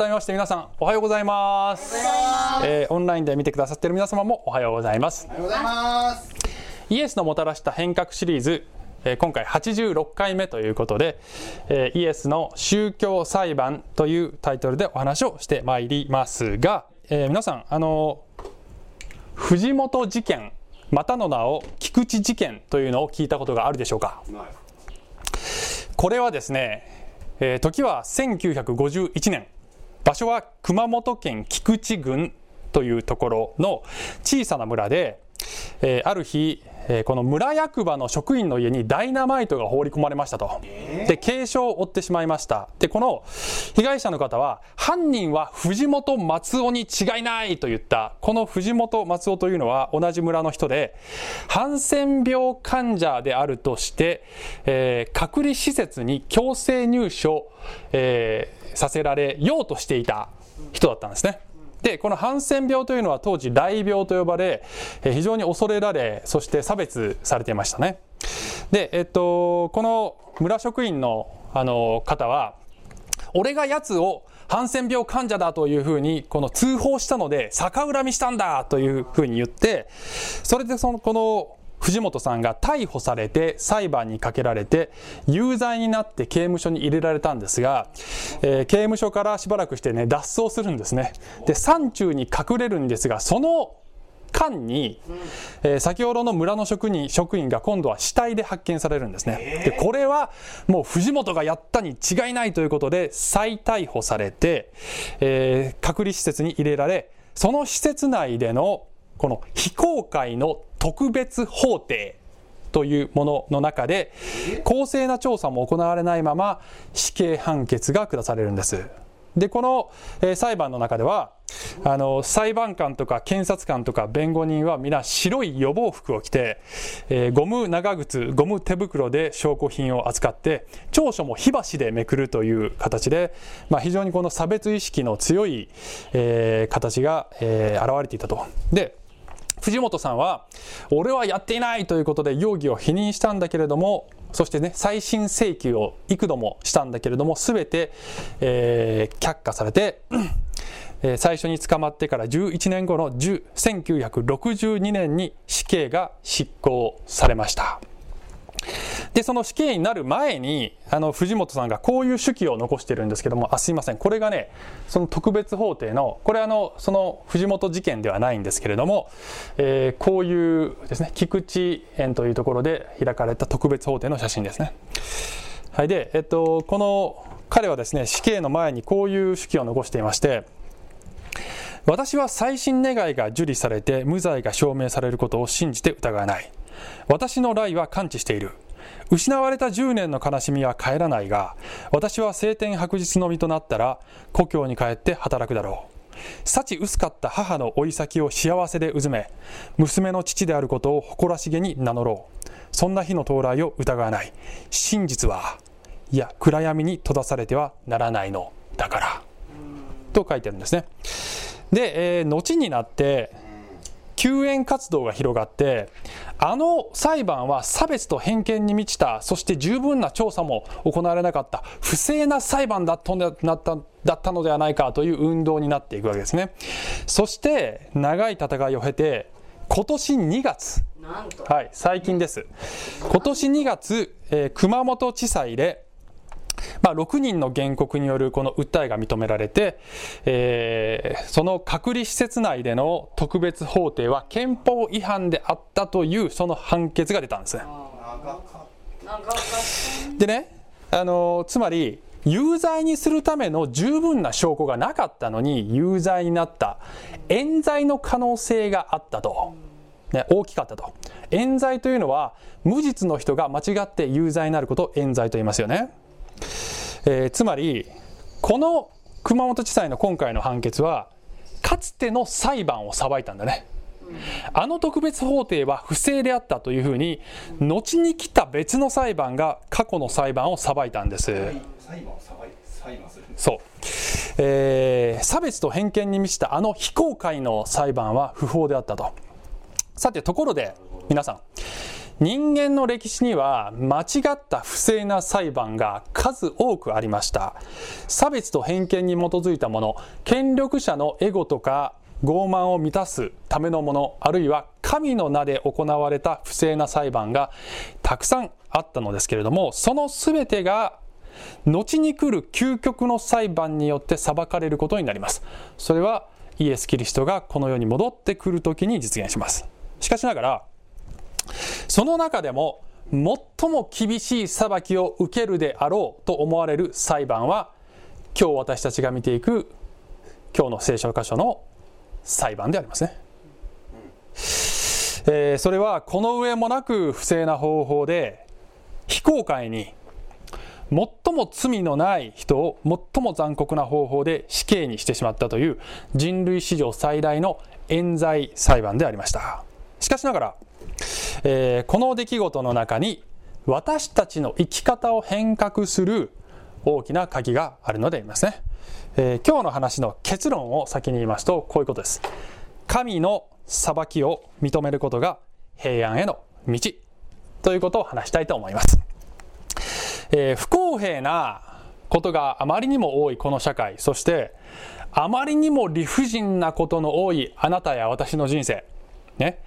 改めまして皆さんおはようございます。えーオンラインで見てくださっている皆様もおはようございます。おはようございます。イエスのもたらした変革シリーズ、えー今回86回目ということで、えーイエスの宗教裁判というタイトルでお話をしてまいりますが、えー皆さんあの藤本事件またの名を菊池事件というのを聞いたことがあるでしょうか？これはですね、えー時は1951年場所は熊本県菊池郡というところの小さな村で、えーある日、えーこの村役場の職員の家にダイナマイトが放り込まれましたと。で、軽傷を負ってしまいました。で、この被害者の方は、犯人は藤本松尾に違いないと言った、この藤本松尾というのは同じ村の人で、ハンセン病患者であるとして、えー隔離施設に強制入所、えーさせられようとしていた人だったんですね。で、このハンセン病というのは当時雷病と呼ばれ、非常に恐れられ、そして差別されていましたね。で、えっと、この村職員のあの方は、俺が奴をハンセン病患者だというふうにこの通報したので逆恨みしたんだというふうに言ってそれでそのこの藤本さんが逮捕されて裁判にかけられて有罪になって刑務所に入れられたんですが、えー刑務所からしばらくしてね脱走するんですね。で山中に隠れるんですがその間に、えー先ほどの村の職員職員が今度は死体で発見されるんですね、でこれはもう藤本がやったに違いないということで再逮捕されて、えー隔離施設に入れられその施設内でのこの非公開の特別法廷というものの中で公正な調査も行われないまま死刑判決が下されるんですでこの、えー裁判の中ではあの裁判官とか検察官とか弁護人は皆白い予防服を着て、えーゴム長靴ゴム手袋で証拠品を扱って調書も火箸でめくるという形で、まあ、非常にこの差別意識の強い、えー形が、えー現れていたと。で藤本さんは俺はやっていないということで容疑を否認したんだけれどもそしてね再審請求を幾度もしたんだけれどもすべて、えー却下されて、えー最初に捕まってから11年後の10 1962年に死刑が執行されました。で、その死刑になる前に、あの、藤本さんがこういう手記を残してるんですけども、あ、すいません。これがね、その特別法廷の、これあの、その藤本事件ではないんですけれども、えーこういうですね、菊池園というところで開かれた特別法廷の写真ですね。はい。で、えっと、この、彼はですね、死刑の前にこういう手記を残していまして、私は再審願いが受理されて無罪が証明されることを信じて疑わない。私の来は完治している。失われた10年の悲しみは帰らないが、私は晴天白日の身となったら、故郷に帰って働くだろう。幸薄かった母の追い先を幸せでうずめ、娘の父であることを誇らしげに名乗ろう。そんな日の到来を疑わない。真実は、いや、暗闇に閉ざされてはならないのだから。と書いてるんですね。で、えー後になって、救援活動が広がって、あの裁判は差別と偏見に満ちた、そして十分な調査も行われなかった、不正な裁判だったのでなっただったのではないかという運動になっていくわけですね。そして、長い戦いを経て、今年2月、はい、最近です。今年2月、えー熊本地裁で、まあ、6人の原告によるこの訴えが認められて、えーその隔離施設内での特別法廷は憲法違反であったというその判決が出たんですでね、あのーつまり、有罪にするための十分な証拠がなかったのに有罪になった。冤罪の可能性があったと。ね、大きかったと。冤罪というのは、無実の人が間違って有罪になることを冤罪と言いますよね。えーつまり、この熊本地裁の今回の判決は、かつての裁判を裁いたんだね。あの特別法廷は不正であったというふうに、後に来た別の裁判が過去の裁判を裁いたんです。そう。えー差別と偏見に満ちたあの非公開の裁判は不法であったと。さて、ところで、皆さん、人間の歴史には間違った不正な裁判が数多くありました。差別と偏見に基づいたもの権力者のエゴとか傲慢を満たすためのものあるいは神の名で行われた不正な裁判がたくさんあったのですけれどもその全てが後に来る究極の裁判によって裁かれることになります。それはイエス・キリストがこの世に戻ってくる時に実現します。しかしながらその中でも最も厳しい裁きを受けるであろうと思われる裁判は今日私たちが見ていく今日の聖書箇所の裁判でありますね、えー、それはこの上もなく不正な方法で非公開に最も罪のない人を最も残酷な方法で死刑にしてしまったという人類史上最大の冤罪裁判でありました。しかしながら、えー、この出来事の中に私たちの生き方を変革する大きな鍵があるのでありますね、えー、今日の話の結論を先に言いますとこういうことです。神の裁きを認めることが平安への道ということを話したいと思います。えー、不公平なことがあまりにも多いこの社会、そしてあまりにも理不尽なことの多いあなたや私の人生。ね。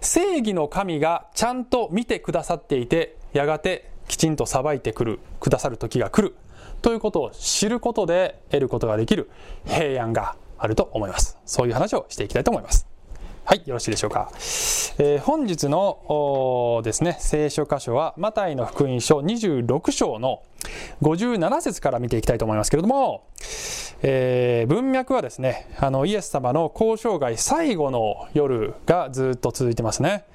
正義の神がちゃんと見てくださっていて、やがてきちんと裁いてくる、くださる時が来る。ということを知ることで得ることができる平安があると思います。そういう話をしていきたいと思います。はい、よろしいでしょうか。えー、本日のですね、聖書箇所は、マタイの福音書26章の57節から見ていきたいと思いますけれども、えー、文脈はですね、あの、イエス様の交渉外最後の夜がずっと続いてますね。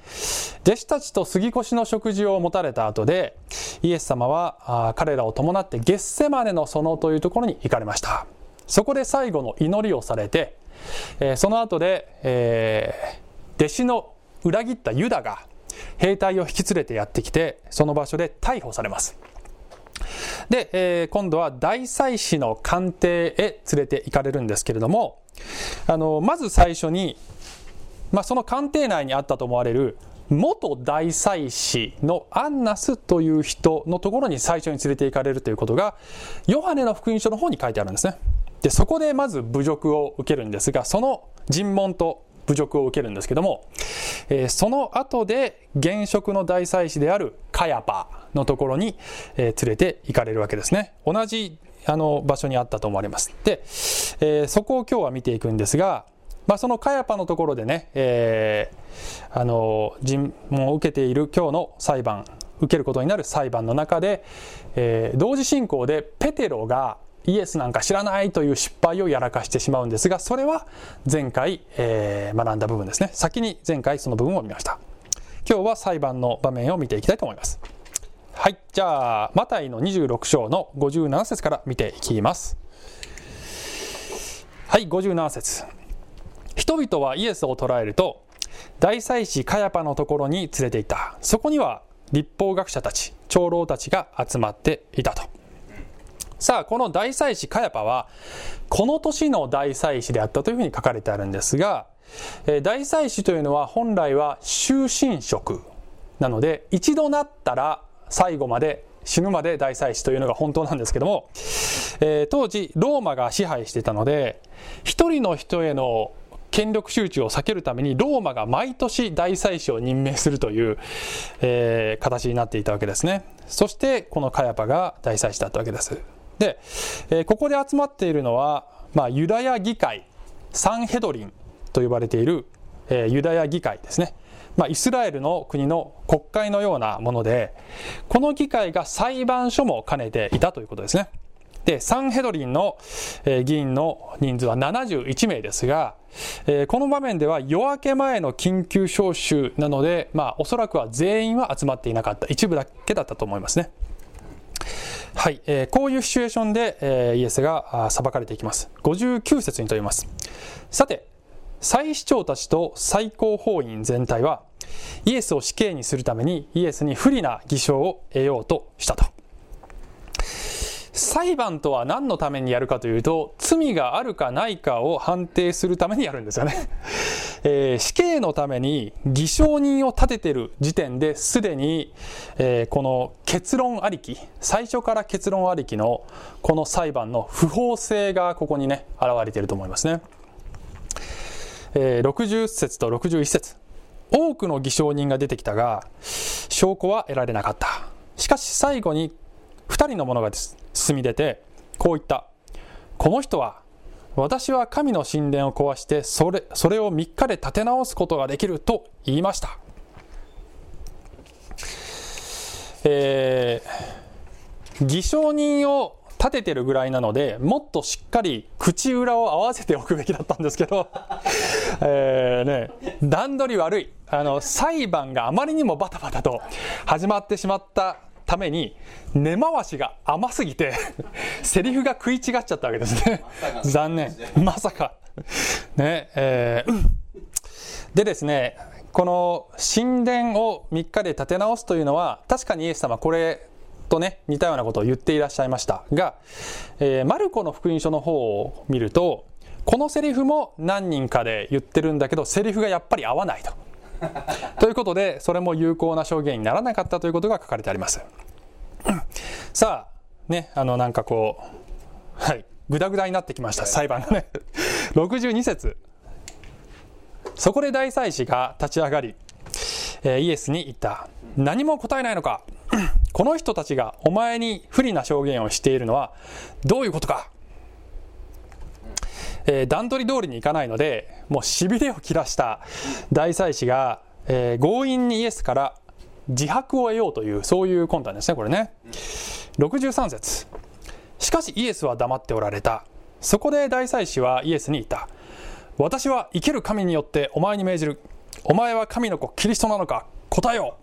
弟子たちと杉越の食事を持たれた後で、イエス様は彼らを伴ってゲッセマネの園というところに行かれました。そこで最後の祈りをされて、えー、その後で、えー、弟子の裏切ったユダが兵隊を引き連れてやってきてその場所で逮捕されます。で、えー、今度は大祭司の官邸へ連れて行かれるんですけれどもあのまず最初に、まあ、その官邸内にあったと思われる元大祭司のアンナスという人のところに最初に連れて行かれるということがヨハネの福音書の方に書いてあるんですね。でそこでまず侮辱を受けるんですがその尋問と侮辱を受けるんですけども、えー、その後で現職の大祭司であるカヤパのところに、えー、連れて行かれるわけですね。同じあの場所にあったと思われます。で、えー、そこを今日は見ていくんですがまあ、そのカヤパのところでね、えー、あの尋問を受けている今日の裁判受けることになる裁判の中で、えー、同時進行でペテロがイエスなんか知らないという失敗をやらかしてしまうんですが、それは前回、えー、学んだ部分ですね。先に前回その部分を見ました。今日は裁判の場面を見ていきたいと思います。はい。じゃあ、マタイの26章の57節から見ていきます。はい、57節人々はイエスを捕らえると、大祭司カヤパのところに連れて行った。そこには立法学者たち、長老たちが集まっていたと。さあ、この大祭司カヤパは、この年の大祭司であったというふうに書かれてあるんですが、大祭司というのは本来は終身職なので、一度なったら最後まで死ぬまで大祭司というのが本当なんですけども、えー、当時ローマが支配していたので、一人の人への権力集中を避けるためにローマが毎年大祭司を任命するという、えー、形になっていたわけですね。そしてこのカヤパが大祭司だったわけです。で、えー、ここで集まっているのは、まあ、ユダヤ議会、サンヘドリンと呼ばれている、えー、ユダヤ議会ですね。まあ、イスラエルの国の国会のようなもので、この議会が裁判所も兼ねていたということですね。で、サンヘドリンの、えー、議員の人数は71名ですが、えー、この場面では夜明け前の緊急招集なので、まあ、おそらくは全員は集まっていなかった。一部だけだったと思いますね。はい、えー、こういうシチュエーションで、えー、イエスが裁かれていきます。59節にとります。さて、祭司長たちと最高法院全体は、イエスを死刑にするためにイエスに不利な偽証を得ようとしたと。裁判とは何のためにやるかというと、罪があるかないかを判定するためにやるんですよね。えー、死刑のために偽証人を立ててる時点ですでに、えー、この結論ありき最初から結論ありきのこの裁判の不法性がここにね現れていると思いますね、えー、60節と61節。多くの偽証人が出てきたが証拠は得られなかった。しかし最後に2人の者が進み出てこう言った。この人は私は神の神殿を壊してそれそれを3日で建て直すことができると言いました、えー、偽証人を立ててるぐらいなのでもっとしっかり口裏を合わせておくべきだったんですけど、えね、段取り悪い。あの裁判があまりにもバタバタと始まってしまったために根回しが甘すぎて セリフが食い違っちゃったわけですね。残念。まさか。ねえー、でですねこの神殿を3日で建て直すというのは確かにイエス様これとね似たようなことを言っていらっしゃいました。が、えー、マルコの福音書の方を見るとこのセリフも何人かで言ってるんだけどセリフがやっぱり合わないと ということでそれも有効な証言にならなかったということが書かれてあります。さあねあのなんかこうはいグダグダになってきました裁判がね。62節。そこで大祭司が立ち上がり、えー、イエスに言った。何も答えないのか。この人たちがお前に不利な証言をしているのはどういうことか。えー、段取り通りにいかないのでもうしびれを切らした大祭司が、えー、強引にイエスから自白を得ようというそういう魂胆ですねこれね。63節。しかしイエスは黙っておられた。そこで大祭司はイエスに言った。私は生ける神によってお前に命じる。お前は神の子キリストなのか。答えよ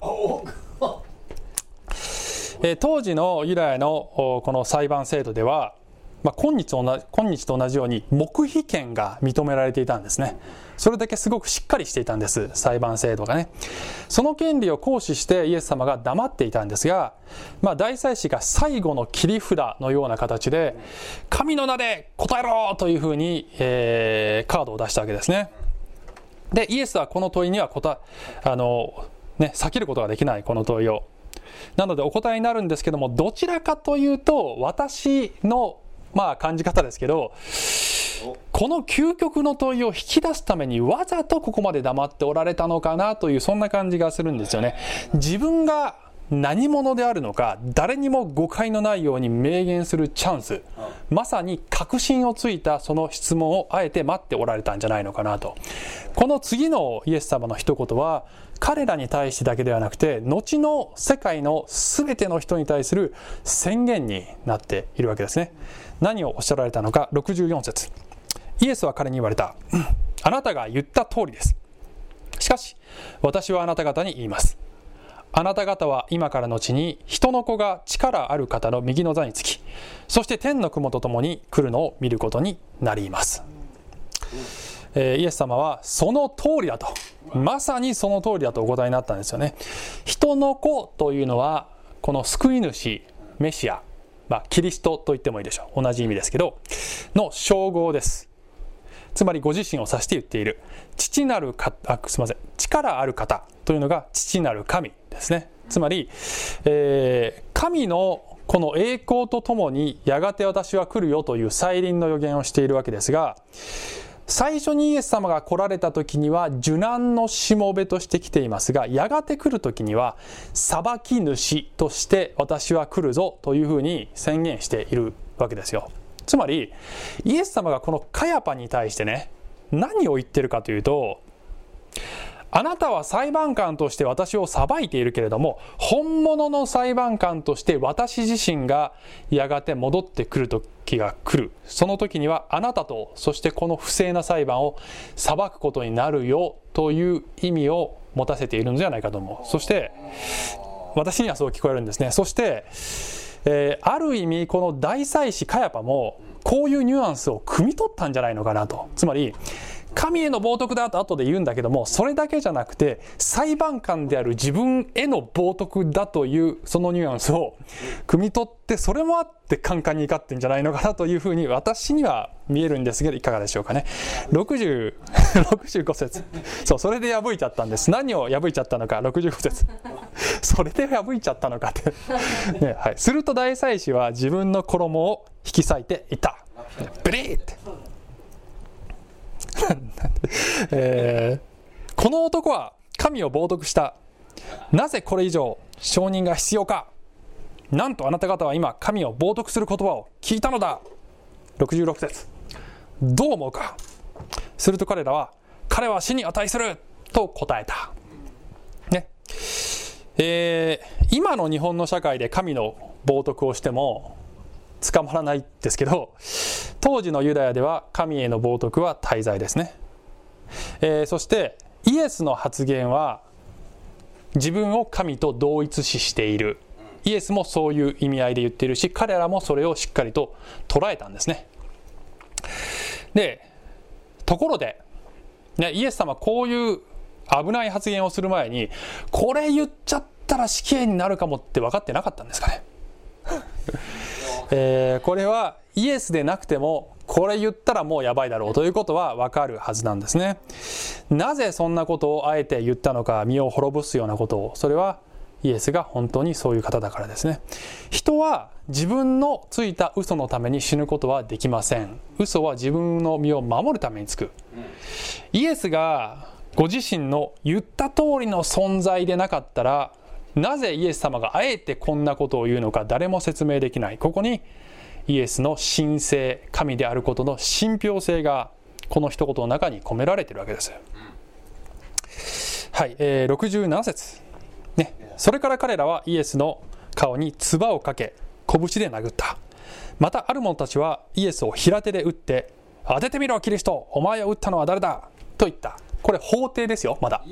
え当時のユダヤのこの裁判制度ではまあ、今日同じ今日と同じように黙秘権が認められていたんですね。それだけすごくしっかりしていたんです。裁判制度がね。その権利を行使してイエス様が黙っていたんですが、まあ、大祭司が最後の切り札のような形で神の名で答えろというふうに、えー、カードを出したわけですね。でイエスはこの問いには答えあのね避けることができないこの問いを。なのでお答えになるんですけどもどちらかというと私のまあ感じ方ですけどこの究極の問いを引き出すためにわざとここまで黙っておられたのかなというそんな感じがするんですよね。自分が何者であるのか誰にも誤解のないように明言するチャンス。まさに確信をついたその質問をあえて待っておられたんじゃないのかなと。この次のイエス様の一言は彼らに対してだけではなくて後の世界の全ての人に対する宣言になっているわけですね。何をおっしゃられたのか64節。イエスは彼に言われた。あなたが言った通りです。しかし私はあなた方に言います。あなた方は今からのちに人の子が力ある方の右の座につきそして天の雲とともに来るのを見ることになります、えー、イエス様はその通りだと。まさにその通りだとお答えになったんですよね。人の子というのはこの救い主メシア。まあ、キリストと言ってもいいでしょう。同じ意味ですけどの称号です。つまりご自身を指して言っている。父なるかあすみません。力ある方というのが父なる神ですね。つまり、えー、神のこの栄光とともにやがて私は来るよという再臨の予言をしているわけですが最初にイエス様が来られた時には受難のしもべとして来ていますがやがて来る時には裁き主として私は来るぞというふうに宣言しているわけですよ。つまりイエス様がこのカヤパに対してね何を言ってるかというとあなたは裁判官として私を裁いているけれども、本物の裁判官として私自身がやがて戻ってくる時が来る。その時にはあなたと、そしてこの不正な裁判を裁くことになるよという意味を持たせているのではないかと思う。そして、私にはそう聞こえるんですね。そして、えー、ある意味この大祭司カヤパもこういうニュアンスを汲み取ったんじゃないのかなと。つまり、神への冒涜だと後で言うんだけどもそれだけじゃなくて裁判官である自分への冒涜だというそのニュアンスを汲み取ってそれもあってカンカンに怒ってんじゃないのかなというふうに私には見えるんですけどいかがでしょうかね60 65節そうそれで破いちゃったんです何を破いちゃったのか65節それで破いちゃったのかってねはい、すると大祭司は自分の衣を引き裂いていたブリーって えー、この男は神を冒涜した。なぜこれ以上承認が必要か。なんとあなた方は今神を冒涜する言葉を聞いたのだ。66節。どう思うか。すると彼らは彼は死に値する。と答えた。ね。えー、今の日本の社会で神の冒涜をしても捕まらないですけど当時のユダヤでは神への冒涜は大罪ですね、えー、そしてイエスの発言は自分を神と同一視している。イエスもそういう意味合いで言っているし彼らもそれをしっかりと捉えたんですね。でところで、ね、イエス様こういう危ない発言をする前にこれ言っちゃったら死刑になるかもって分かってなかったんですかね。えー、これはイエスでなくてもこれ言ったらもうやばいだろうということは分かるはずなんですね。なぜそんなことをあえて言ったのか身を滅ぼすようなことをそれはイエスが本当にそういう方だからですね。人は自分のついた嘘のために死ぬことはできません。嘘は自分の身を守るためにつく。イエスがご自身の言った通りの存在でなかったらなぜイエス様があえてこんなことを言うのか誰も説明できない。ここにイエスの神聖神であることの信憑性がこの一言の中に込められているわけです。はい、えー、67節。ねそれから彼らはイエスの顔に唾をかけ拳で殴った。またある者たちはイエスを平手で打って当ててみろキリスト。お前を撃ったのは誰だ？と言った。これ法廷ですよまだ。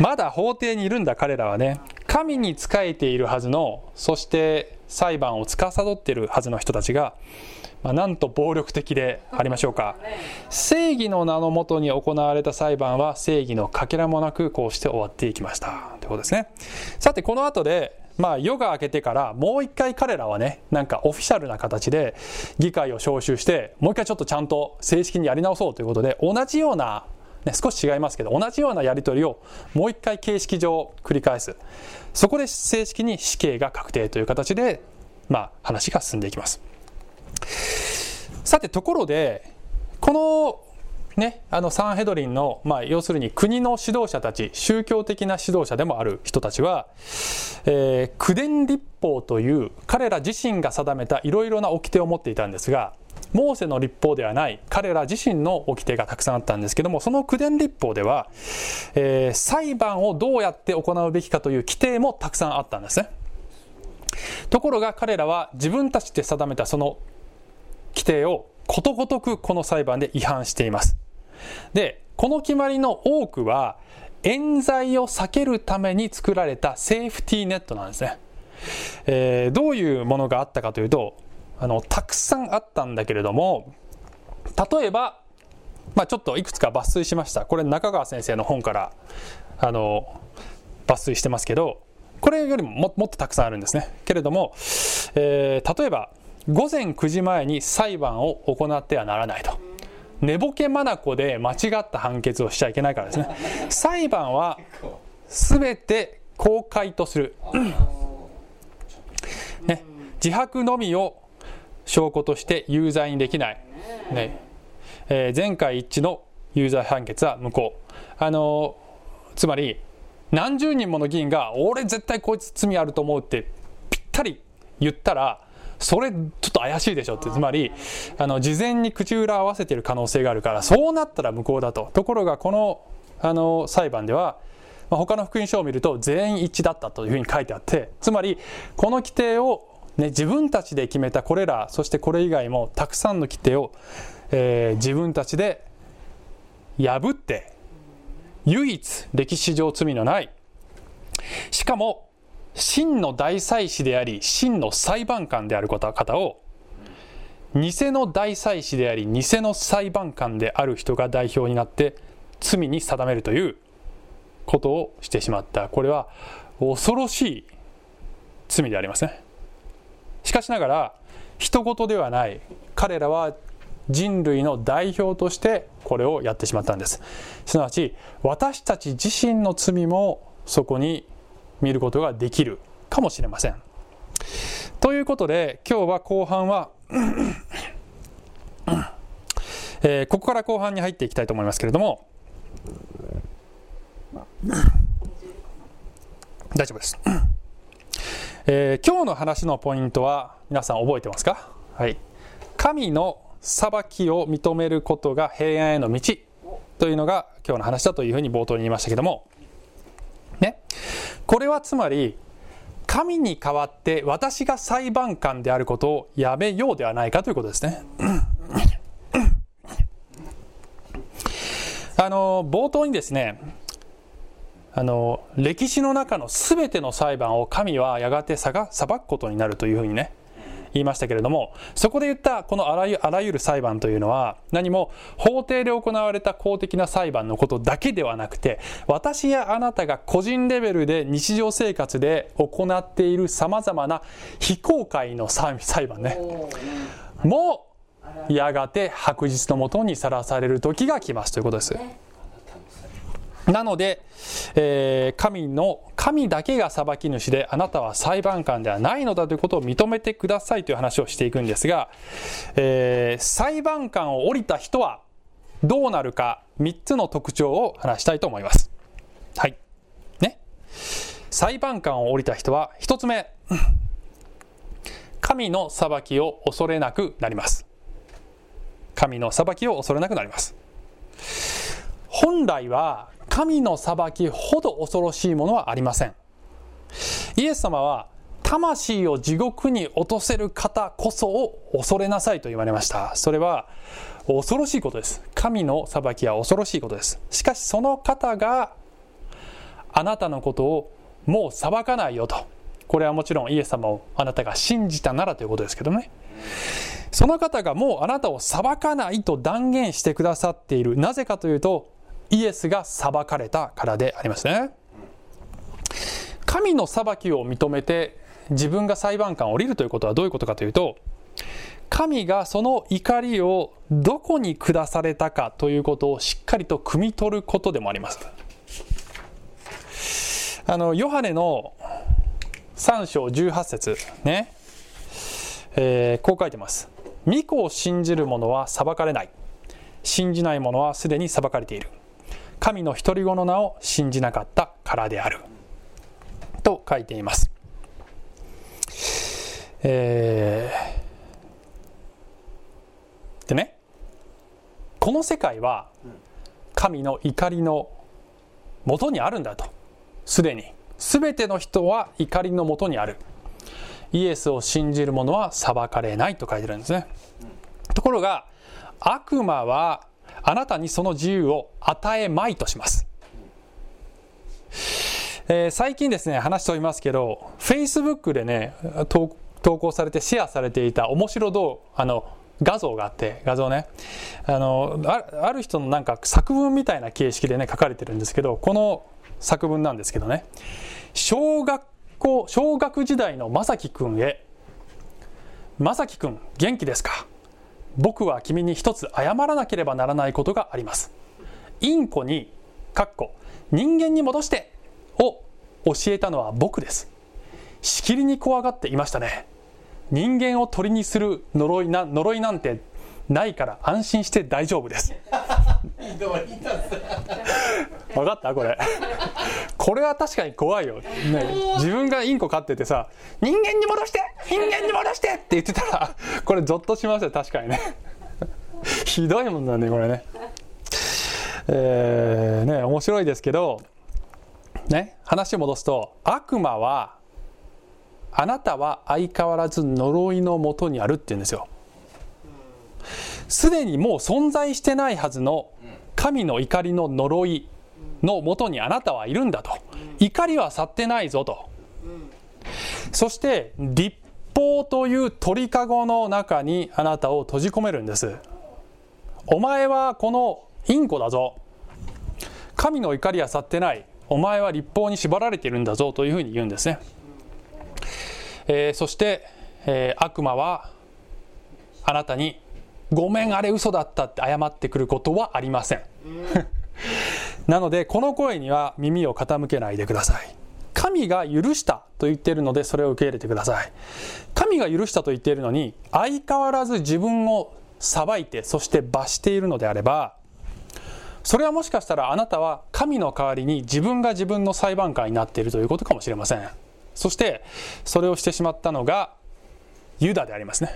まだ法廷にいるんだ彼らはね。神に仕えているはずのそして裁判を司っているはずの人たちが、まあ、なんと暴力的でありましょうか。正義の名のもとに行われた裁判は正義のかけらもなくこうして終わっていきました。ということですね。さてこの後でまあ、夜が明けてからもう一回彼らはねなんかオフィシャルな形で議会を招集してもう一回ちょっとちゃんと正式にやり直そうということで同じような、ね、少し違いますけど同じようなやり取りをもう一回形式上繰り返す。そこで正式に死刑が確定という形で、まあ、話が進んでいきます。さてところでね、あのサンヘドリンの、まあ、要するに国の指導者たち宗教的な指導者でもある人たちは、えー、九伝立法という彼ら自身が定めたいろいろな掟を持っていたんですがモーセの立法ではない彼ら自身の掟がたくさんあったんですけどもその九伝立法では、えー、裁判をどうやって行うべきかという規定もたくさんあったんですね。ところが彼らは自分たちで定めたその規定をことごとくこの裁判で違反しています。でこの決まりの多くは冤罪を避けるために作られたセーフティーネットなんですね、えー、どういうものがあったかというとあのたくさんあったんだけれども例えば、まあ、ちょっといくつか抜粋しました。これ中川先生の本からあの抜粋してますけどこれよりももっとたくさんあるんですね。けれども、えー、例えば午前9時前に裁判を行ってはならないと。寝ぼけ眼で間違った判決をしちゃいけないからですね。裁判は全て公開とする、ね、自白のみを証拠として有罪にできない、ね。えー、前回一致の有罪判決は無効。あのー、つまり何十人もの議員が俺絶対こいつ罪あると思うってぴったり言ったらそれちょっと怪しいでしょって。つまりあの事前に口裏合わせてる可能性があるからそうなったら無効だと。ところがこのあの裁判ではまあ、他の福音書を見ると全員一致だったというふうに書いてあってつまりこの規定を、ね、自分たちで決めたこれらそしてこれ以外もたくさんの規定を、えー、自分たちで破って唯一歴史上罪のないしかも真の大祭司であり真の裁判官である方を偽の大祭司であり偽の裁判官である人が代表になって罪に定めるということをしてしまった。これは恐ろしい罪でありますね。しかしながら人事ではない。彼らは人類の代表としてこれをやってしまったんです。すなわち私たち自身の罪もそこに見ることができるかもしれません。ということで今日は後半はえー、ここから後半に入っていきたいと思いますけれども大丈夫です、えー、今日の話のポイントは皆さん覚えてますか？はい。神の裁きを認めることが平安への道というのが今日の話だというふうに冒頭に言いましたけどもねこれはつまり神に代わって私が裁判官であることをやめようではないかということですね。あの冒頭にですねあの歴史の中の全ての裁判を神はやがて裁くことになるというふうにね言いましたけれどもそこで言ったこのあらゆあらゆる裁判というのは何も法廷で行われた公的な裁判のことだけではなくて私やあなたが個人レベルで日常生活で行っているさまざまな非公開の裁判ねもやがて白日のもとにさらされる時が来ますということです。なので、えー、神の神だけが裁き主であなたは裁判官ではないのだということを認めてくださいという話をしていくんですが、えー、裁判官を降りた人はどうなるか3つの特徴を話したいと思います。はい。ね。裁判官を降りた人は1つ目、神の裁きを恐れなくなります。神の裁きを恐れなくなります。本来は神の裁きほど恐ろしいものはありません。イエス様は魂を地獄に落とせる方こそを恐れなさいと言われました。それは恐ろしいことです。神の裁きは恐ろしいことです。しかしその方があなたのことをもう裁かないよと。これはもちろんイエス様をあなたが信じたならということですけどね。その方がもうあなたを裁かないと断言してくださっている。なぜかというとイエスが裁かれたからでありますね。神の裁きを認めて自分が裁判官を降りるということはどういうことかというと神がその怒りをどこに下されたかということをしっかりと汲み取ることでもあります。あのヨハネの3章18節ね、えー、こう書いてます。御子を信じる者は裁かれない。信じない者はすでに裁かれている。神の独り子の名を信じなかったからである。と書いています、えー、でねこの世界は神の怒りのもとにあるんだと。すでに。全ての人は怒りのもとにある。イエスを信じる者は裁かれないと書いてるんですね。ところが悪魔はあなたにその自由を与えまいとします。えー、最近ですね、話しておりますけど、Facebook でね、投稿されてシェアされていた面白動あの画像があって、画像ね。あの、ある人のなんか作文みたいな形式でね、書かれてるんですけど、この作文なんですけどね、小学校、小学時代のまさきくんへ、まさきくん元気ですか？僕は君に一つ謝らなければならないことがあります。インコにかっこ人間に戻してを教えたのは僕です。しきりに怖がっていましたね。人間を鳥にする呪いな呪いなんてないから安心して大丈夫です。分かった？これ。これは確かに怖いよ、ね、自分がインコ飼っててさ「人間に戻して人間に戻して!」って言ってたらこれゾッとしますよ。確かにね。ひどいもんだねこれね。えー、ね面白いですけどね話を戻すと悪魔はあなたは相変わらず呪いのもとにあるって言うんですよすでにもう存在してないはずの神の怒りの呪いのもとにあなたはいるんだと。怒りは去ってないぞと。そして立法という鳥かごの中にあなたを閉じ込めるんです。お前はこのインコだぞ。神の怒りは去ってない。お前は立法に縛られているんだぞというふうに言うんですね、えー、そして、えー、悪魔はあなたにごめんあれ嘘だったって謝ってくることはありません。なのでこの声には耳を傾けないでください。神が許したと言っているのでそれを受け入れてください。神が許したと言っているのに相変わらず自分を裁いてそして罰しているのであればそれはもしかしたらあなたは神の代わりに自分が自分の裁判官になっているということかもしれません。そしてそれをしてしまったのがユダでありますね、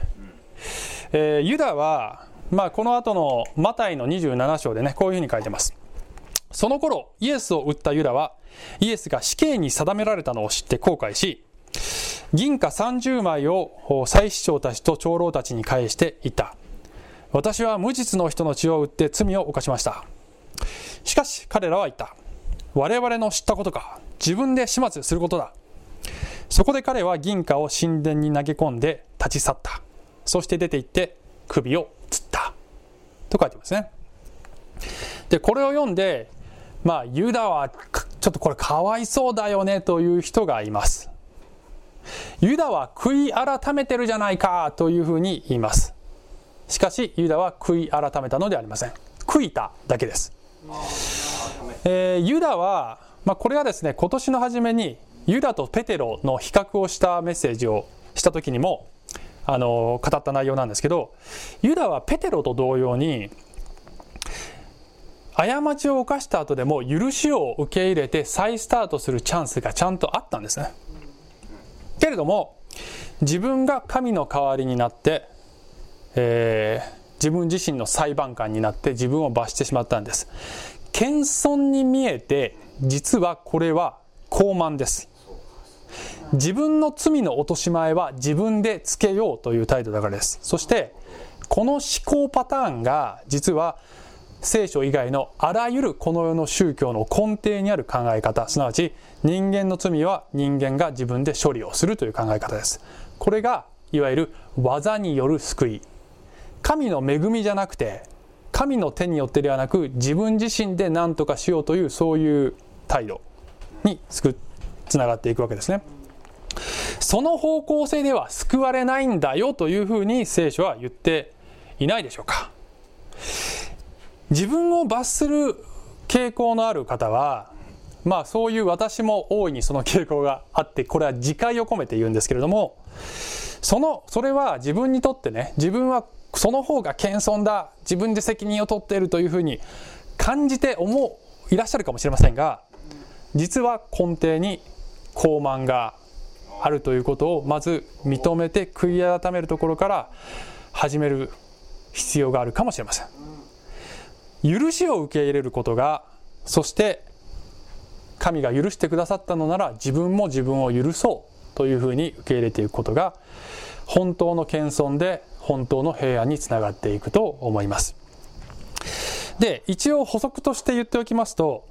えー、ユダは、まあ、この後のマタイの27章でねこういうふうに書いてます。その頃イエスを撃ったユダはイエスが死刑に定められたのを知って後悔し銀貨30枚を祭司長たちと長老たちに返していた。私は無実の人の血を売って罪を犯しました。しかし彼らは言った。我々の知ったことか。自分で始末することだ。そこで彼は銀貨を神殿に投げ込んで立ち去った。そして出て行って首を吊った。と書いてますね。でこれを読んでまあユダはちょっとこれかわいそうだよねという人がいます。ユダは悔い改めてるじゃないかというふうに言います。しかしユダは悔い改めたのではありません。悔いただけです、えー、ユダは、まあ、これはですね今年の初めにユダとペテロの比較をしたメッセージをした時にもあの語った内容なんですけどユダはペテロと同様に過ちを犯した後でも許しを受け入れて再スタートするチャンスがちゃんとあったんですね。けれども自分が神の代わりになってえー、自分自身の裁判官になって自分を罰してしまったんです。謙遜に見えて実はこれは傲慢です。自分の罪の落とし前は自分でつけようという態度だからです。そしてこの思考パターンが実は聖書以外のあらゆるこの世の宗教の根底にある考え方すなわち人間の罪は人間が自分で処理をするという考え方です。これがいわゆる技による救い。神の恵みじゃなくて神の手によってではなく自分自身で何とかしようというそういう態度につながっていくわけですね。その方向性では救われないんだよというふうに聖書は言っていないでしょうか。自分を罰する傾向のある方はまあそういう私も大いにその傾向があってこれは自戒を込めて言うんですけれどもそのそれは自分にとってね自分はその方が謙遜だ自分で責任を取っているというふうに感じて思ういらっしゃるかもしれませんが実は根底に傲慢があるということをまず認めて悔い改めるところから始める必要があるかもしれません。許しを受け入れることがそして神が許してくださったのなら自分も自分を許そうというふうに受け入れていくことが本当の謙遜で本当の平安につながっていくと思います。で一応補足として言っておきますと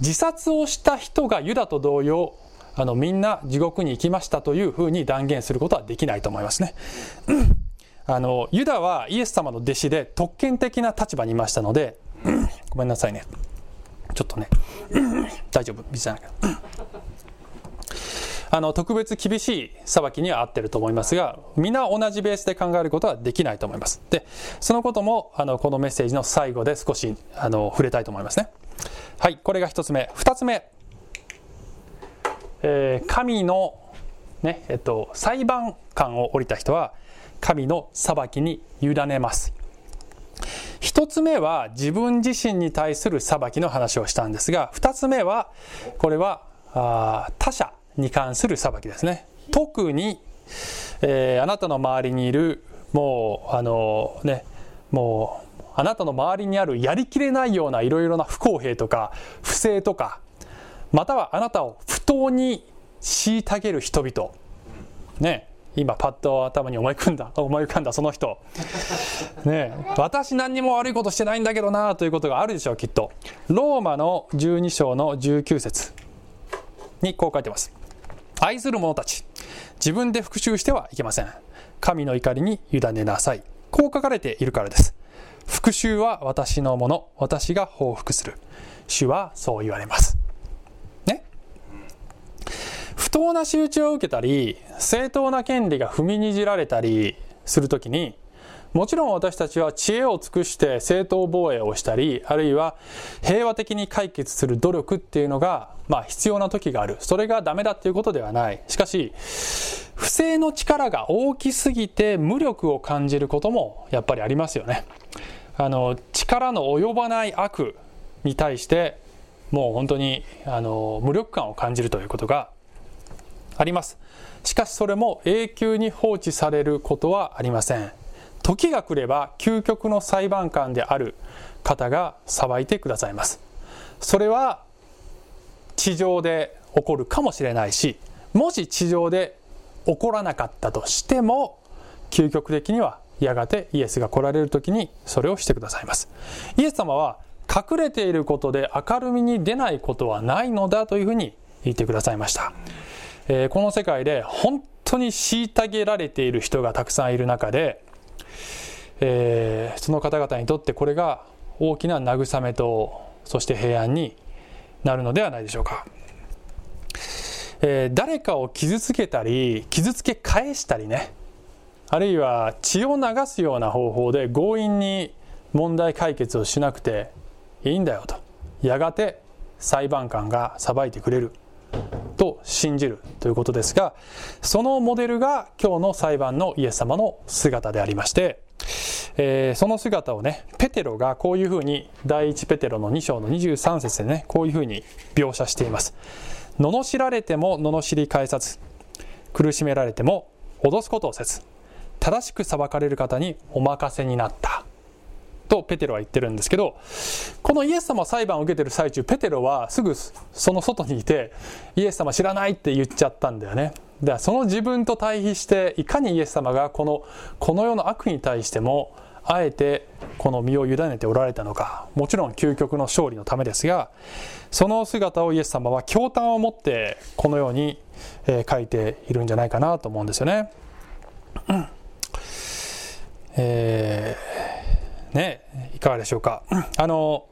自殺をした人がユダと同様あのみんな地獄に行きましたというふうに断言することはできないと思いますね。あのユダはイエス様の弟子で特権的な立場にいましたので ごめんなさいね。ちょっとね。大丈夫？じゃないかあの特別厳しい裁きには合ってると思いますが皆同じベースで考えることはできないと思います。でそのこともあのこのメッセージの最後で少しあの触れたいと思いますね。はいこれが1つ目。2つ目、えー、神のねえっと裁判官を降りた人は神の裁きに委ねます。1つ目は自分自身に対する裁きの話をしたんですが2つ目はこれはあ他者に関する裁きですね。特に、えー、あなたの周りにいるもうあのねもうあなたの周りにあるやりきれないようないろいろな不公平とか不正とかまたはあなたを不当に虐げる人々。ね。今パッと頭に思い浮かんだ思い浮かんだその人。ね。私何にも悪いことしてないんだけどなということがあるでしょうきっと。ローマの12章の19節。にこう書いてます。愛する者たち自分で復讐してはいけません。神の怒りに委ねなさい。こう書かれているからです。復讐は私のもの私が報復する。主はそう言われますね不当な仕打ちを受けたり正当な権利が踏みにじられたりするときにもちろん私たちは知恵を尽くして正当防衛をしたり、あるいは平和的に解決する努力っていうのが、まあ必要な時がある。それがダメだっていうことではない。しかし、不正の力が大きすぎて無力を感じることもやっぱりありますよね。あの、力の及ばない悪に対して、もう本当に、あの、無力感を感じるということがあります。しかしそれも永久に放置されることはありません。時が来れば究極の裁判官である方が裁いてくださいますそれは地上で起こるかもしれないしもし地上で起こらなかったとしても究極的にはやがてイエスが来られる時にそれをしてくださいますイエス様は隠れていることで明るみに出ないことはないのだというふうに言ってくださいました、えー、この世界で本当に虐げられている人がたくさんいる中でえー、その方々にとってこれが大きな慰めとそして平安になるのではないでしょうか、えー、誰かを傷つけたり傷つけ返したりねあるいは血を流すような方法で強引に問題解決をしなくていいんだよと。やがて裁判官が裁いてくれる。と信じるということですがそのモデルが今日の裁判のイエス様の姿でありましてえー、その姿をね、ペテロがこういうふうに、第一ペテロの2章の23節でね、こういうふうに描写しています。罵られても罵り返さず、苦しめられても脅すことをせず、正しく裁かれる方にお任せになった。とペテロは言ってるんですけど、このイエス様裁判を受けてる最中、ペテロはすぐその外にいて、イエス様知らないって言っちゃったんだよね。ではその自分と対比していかにイエス様がこのこの世の悪に対してもあえてこの身を委ねておられたのかもちろん究極の勝利のためですがその姿をイエス様は驚嘆を持ってこのように、え、書いているんじゃないかなと思うんですよね。うんえー、ねいかがでしょうか。あの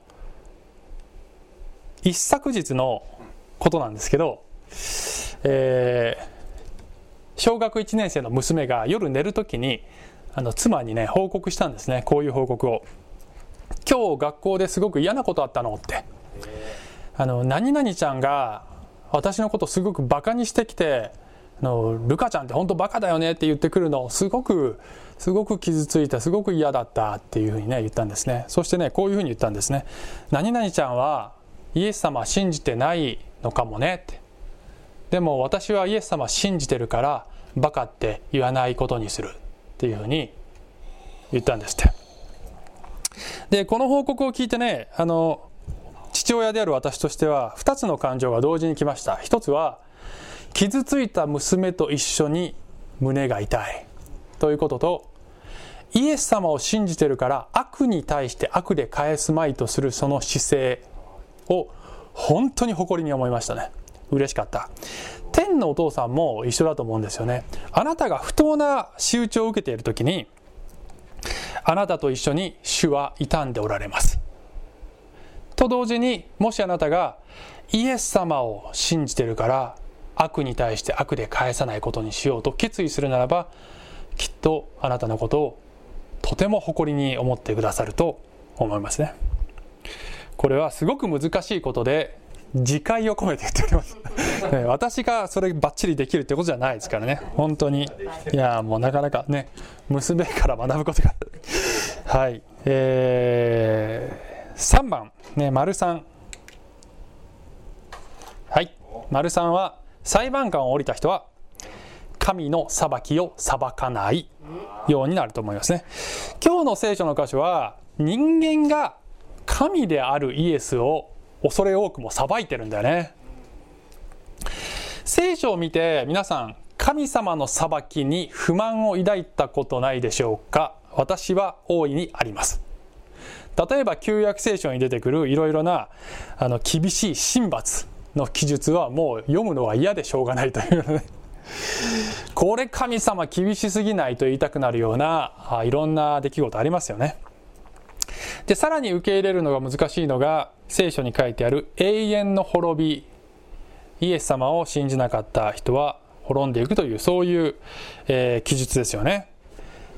一昨日のことなんですけど、えー、小学1年生の娘が夜寝る時にあの妻にね報告したんですね。こういう報告を。今日学校ですごく嫌なことあったのって。あの何々ちゃんが私のことすごくバカにしてきてあのルカちゃんって本当バカだよねって言ってくるのをすごくすごく傷ついたすごく嫌だったっていうふうにね言ったんですね。そしてねこういうふうに言ったんですね。何々ちゃんはイエス様信じてないのかもねって。でも私はイエス様信じてるからバカって言わないことにするっていうふうに言ったんですって。でこの報告を聞いてねあの父親である私としては2つの感情が同時に来ました。一つは傷ついた娘と一緒に胸が痛いということとイエス様を信じてるから悪に対して悪で返すまいとするその姿勢を本当に誇りに思いましたね。嬉しかった。天のお父さんも一緒だと思うんですよね。あなたが不当な仕打ちを受けている時にあなたと一緒に主は傷んでおられます。と同時にもしあなたがイエス様を信じてるから悪に対して悪で返さないことにしようと決意するならばきっとあなたのことをとても誇りに思ってくださると思いますね。これはすごく難しいことで自戒を込めて言っております、ね、私がそればっちりできるってことじゃないですからね。本当に。いやもうなかなかね娘から学ぶことが。はい。えー、3番。ね丸3はい。丸3は裁判官を降りた人は神の裁きを裁かないようになると思いますね。今日の聖書の箇所は人間が神であるイエスを恐れ多くも裁いてるんだよね。聖書を見て皆さん神様の裁きに不満を抱いたことないでしょうか？私は大いにあります。例えば旧約聖書に出てくるいろいろなあの厳しい神罰の記述はもう読むのが嫌でしょうがないというね。これ神様厳しすぎないと言いたくなるようないろんな出来事ありますよね。で、さらに受け入れるのが難しいのが聖書に書いてある永遠の滅び。イエス様を信じなかった人は滅んでいくというそういう、えー、記述ですよね。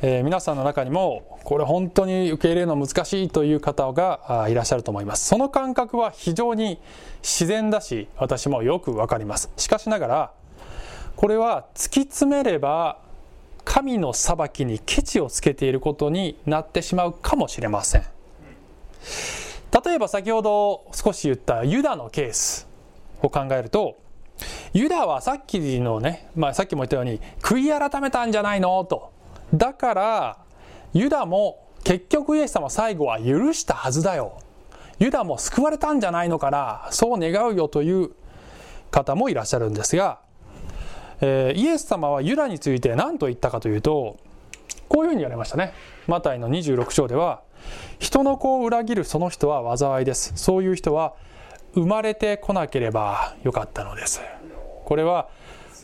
えー、皆さんの中にもこれ本当に受け入れるの難しいという方がいらっしゃると思いますその感覚は非常に自然だし私もよくわかりますしかしながらこれは突き詰めれば神の裁きにケチをつけていることになってしまうかもしれません。例えば先ほど少し言ったユダのケースを考えるとユダはさっきのね、まあ、さっきも言ったように悔い改めたんじゃないのと。だからユダも結局イエス様最後は許したはずだよ。ユダも救われたんじゃないのかなそう願うよという方もいらっしゃるんですがえー、イエス様はユダについて何と言ったかというとこういうふうに言われましたね。マタイの26章では人の子を裏切るその人は災いです。そういう人は生まれてこなければよかったのです。これは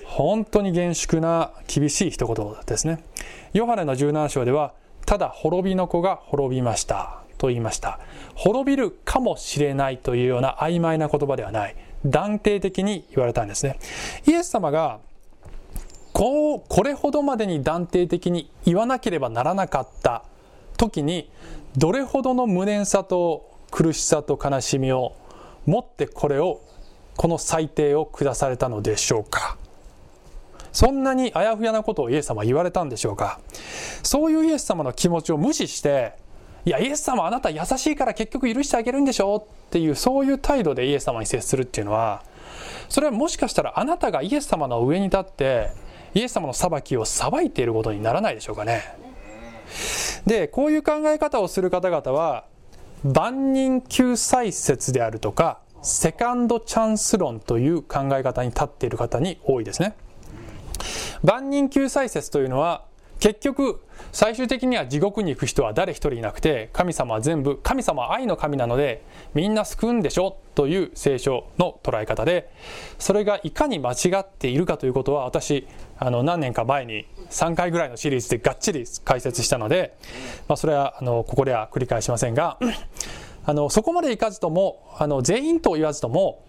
本当に厳粛な厳しい一言ですね。ヨハネの17章ではただ滅びの子が滅びましたと言いました。滅びるかもしれないというような曖昧な言葉ではない。断定的に言われたんですね。イエス様がこうこれほどまでに断定的に言わなければならなかった時にどれほどの無念さと苦しさと悲しみを持ってこれをこの裁定を下されたのでしょうか。そんなにあやふやなことをイエス様は言われたんでしょうかそういうイエス様の気持ちを無視していやイエス様あなた優しいから結局許してあげるんでしょうっていうそういう態度でイエス様に接するっていうのはそれはもしかしたらあなたがイエス様の上に立ってイエス様の裁きを裁いていることにならないでしょうかね。で、こういう考え方をする方々は、万人救済説であるとか、セカンドチャンス論という考え方に立っている方に多いですね。万人救済説というのは、結局、最終的には地獄に行く人は誰一人いなくて、神様は全部、神様は愛の神なので、みんな救うんでしょという聖書の捉え方で、それがいかに間違っているかということは、私、あの、何年か前に3回ぐらいのシリーズでがっちり解説したので、まあ、それは、あの、ここでは繰り返しませんが、あの、そこまでいかずとも、あの、全員と言わずとも、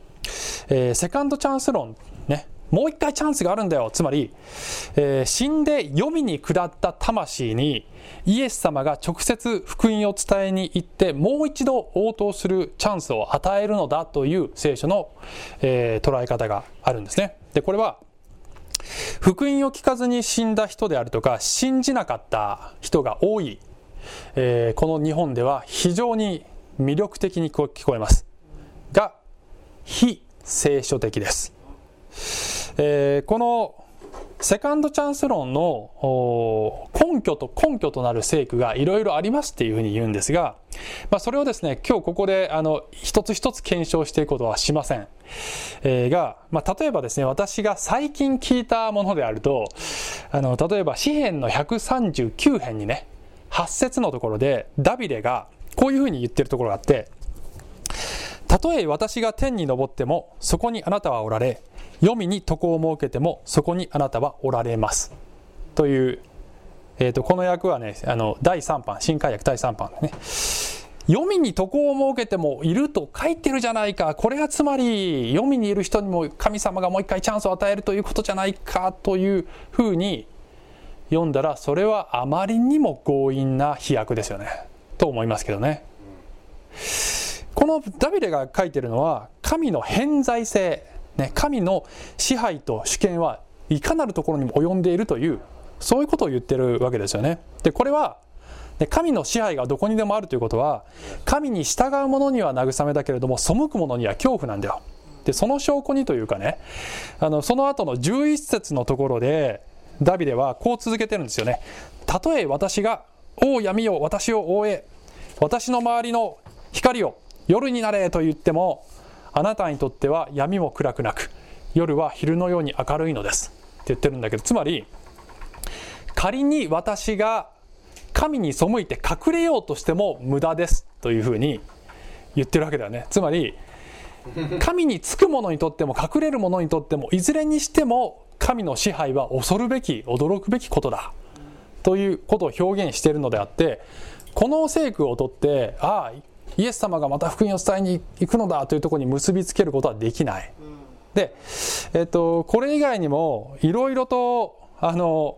えー、セカンドチャンス論、ね、もう一回チャンスがあるんだよ。つまり、えー、死んで黄泉に下った魂にイエス様が直接福音を伝えに行ってもう一度応答するチャンスを与えるのだという聖書の、えー、捉え方があるんですね。で、これは、福音を聞かずに死んだ人であるとか信じなかった人が多い、えー、この日本では非常に魅力的に聞こえますが非聖書的ですえー、このセカンドチャンス論の根拠と根拠となる聖句がいろいろありますっていうふうに言うんですが、まあ、それをですね、今日ここであの一つ一つ検証していくことはしません。えー、が、まあ、例えばですね、私が最近聞いたものであると、あの、例えば詩篇の139編にね、8節のところでダビデがこういうふうに言ってるところがあって、たとえ私が天に昇っても、そこにあなたはおられ、黄泉に床を設けてもそこにあなたはおられます。という、えーと、この役はねあの第3版新海訳第3版でね。黄泉に床を設けてもいると書いてるじゃないか。これがつまり黄泉にいる人にも神様がもう一回チャンスを与えるということじゃないかというふうに読んだらそれはあまりにも強引な飛躍ですよね。と思いますけどね。このダビデが書いてるのは神の偏在性。ね、神の支配と主権はいかなるところにも及んでいるというそういうことを言ってるわけですよね。でこれは神の支配がどこにでもあるということは神に従う者には慰めだけれども背く者には恐怖なんだよ。でその証拠にというかねあのその後の11節のところでダビデはこう続けてるんですよね。たとえ私が「王闇よ私を覆え私の周りの光を夜になれ」と言ってもあなたにとっては闇も暗くなく夜は昼のように明るいのです。って言ってるんだけどつまり仮に私が神に背いて隠れようとしても無駄ですというふうに言ってるわけだよね。つまり神につく者にとっても隠れる者にとってもいずれにしても神の支配は恐るべき驚くべきことだ。ということを表現しているのであってこの聖句をとってああイエス様がまた福音を伝えに行くのだというところに結びつけることはできない。で、えっと、これ以外にもいろいろとあの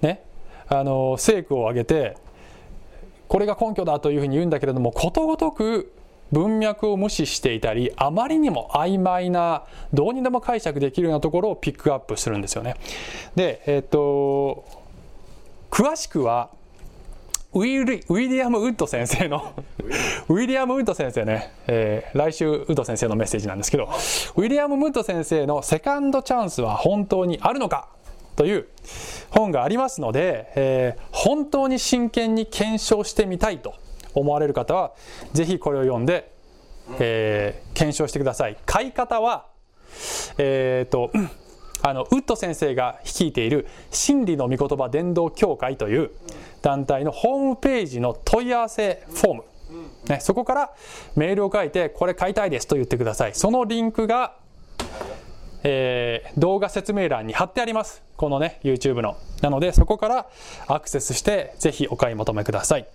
ねあの聖句を挙げてこれが根拠だというふうに言うんだけれどもことごとく文脈を無視していたりあまりにも曖昧などうにでも解釈できるようなところをピックアップするんですよね。で、えっと詳しくはウィリウィリアム・ウッド先生の ウィリアム・ウッド先生ね、えー、来週ウッド先生のメッセージなんですけどウィリアム・ウッド先生の「セカンドチャンスは本当にあるのか?」という本がありますので、えー、本当に真剣に検証してみたいと思われる方はぜひこれを読んで、えー、検証してください買い方はえっ、とあのウッド先生が率いている真理の御言葉伝道協会という団体のホームページの問い合わせフォーム、ね、そこからメールを書いてこれ買いたいですと言ってください。そのリンクが、えー、動画説明欄に貼ってあります。このね YouTube の。なのでそこからアクセスしてぜひお買い求めください。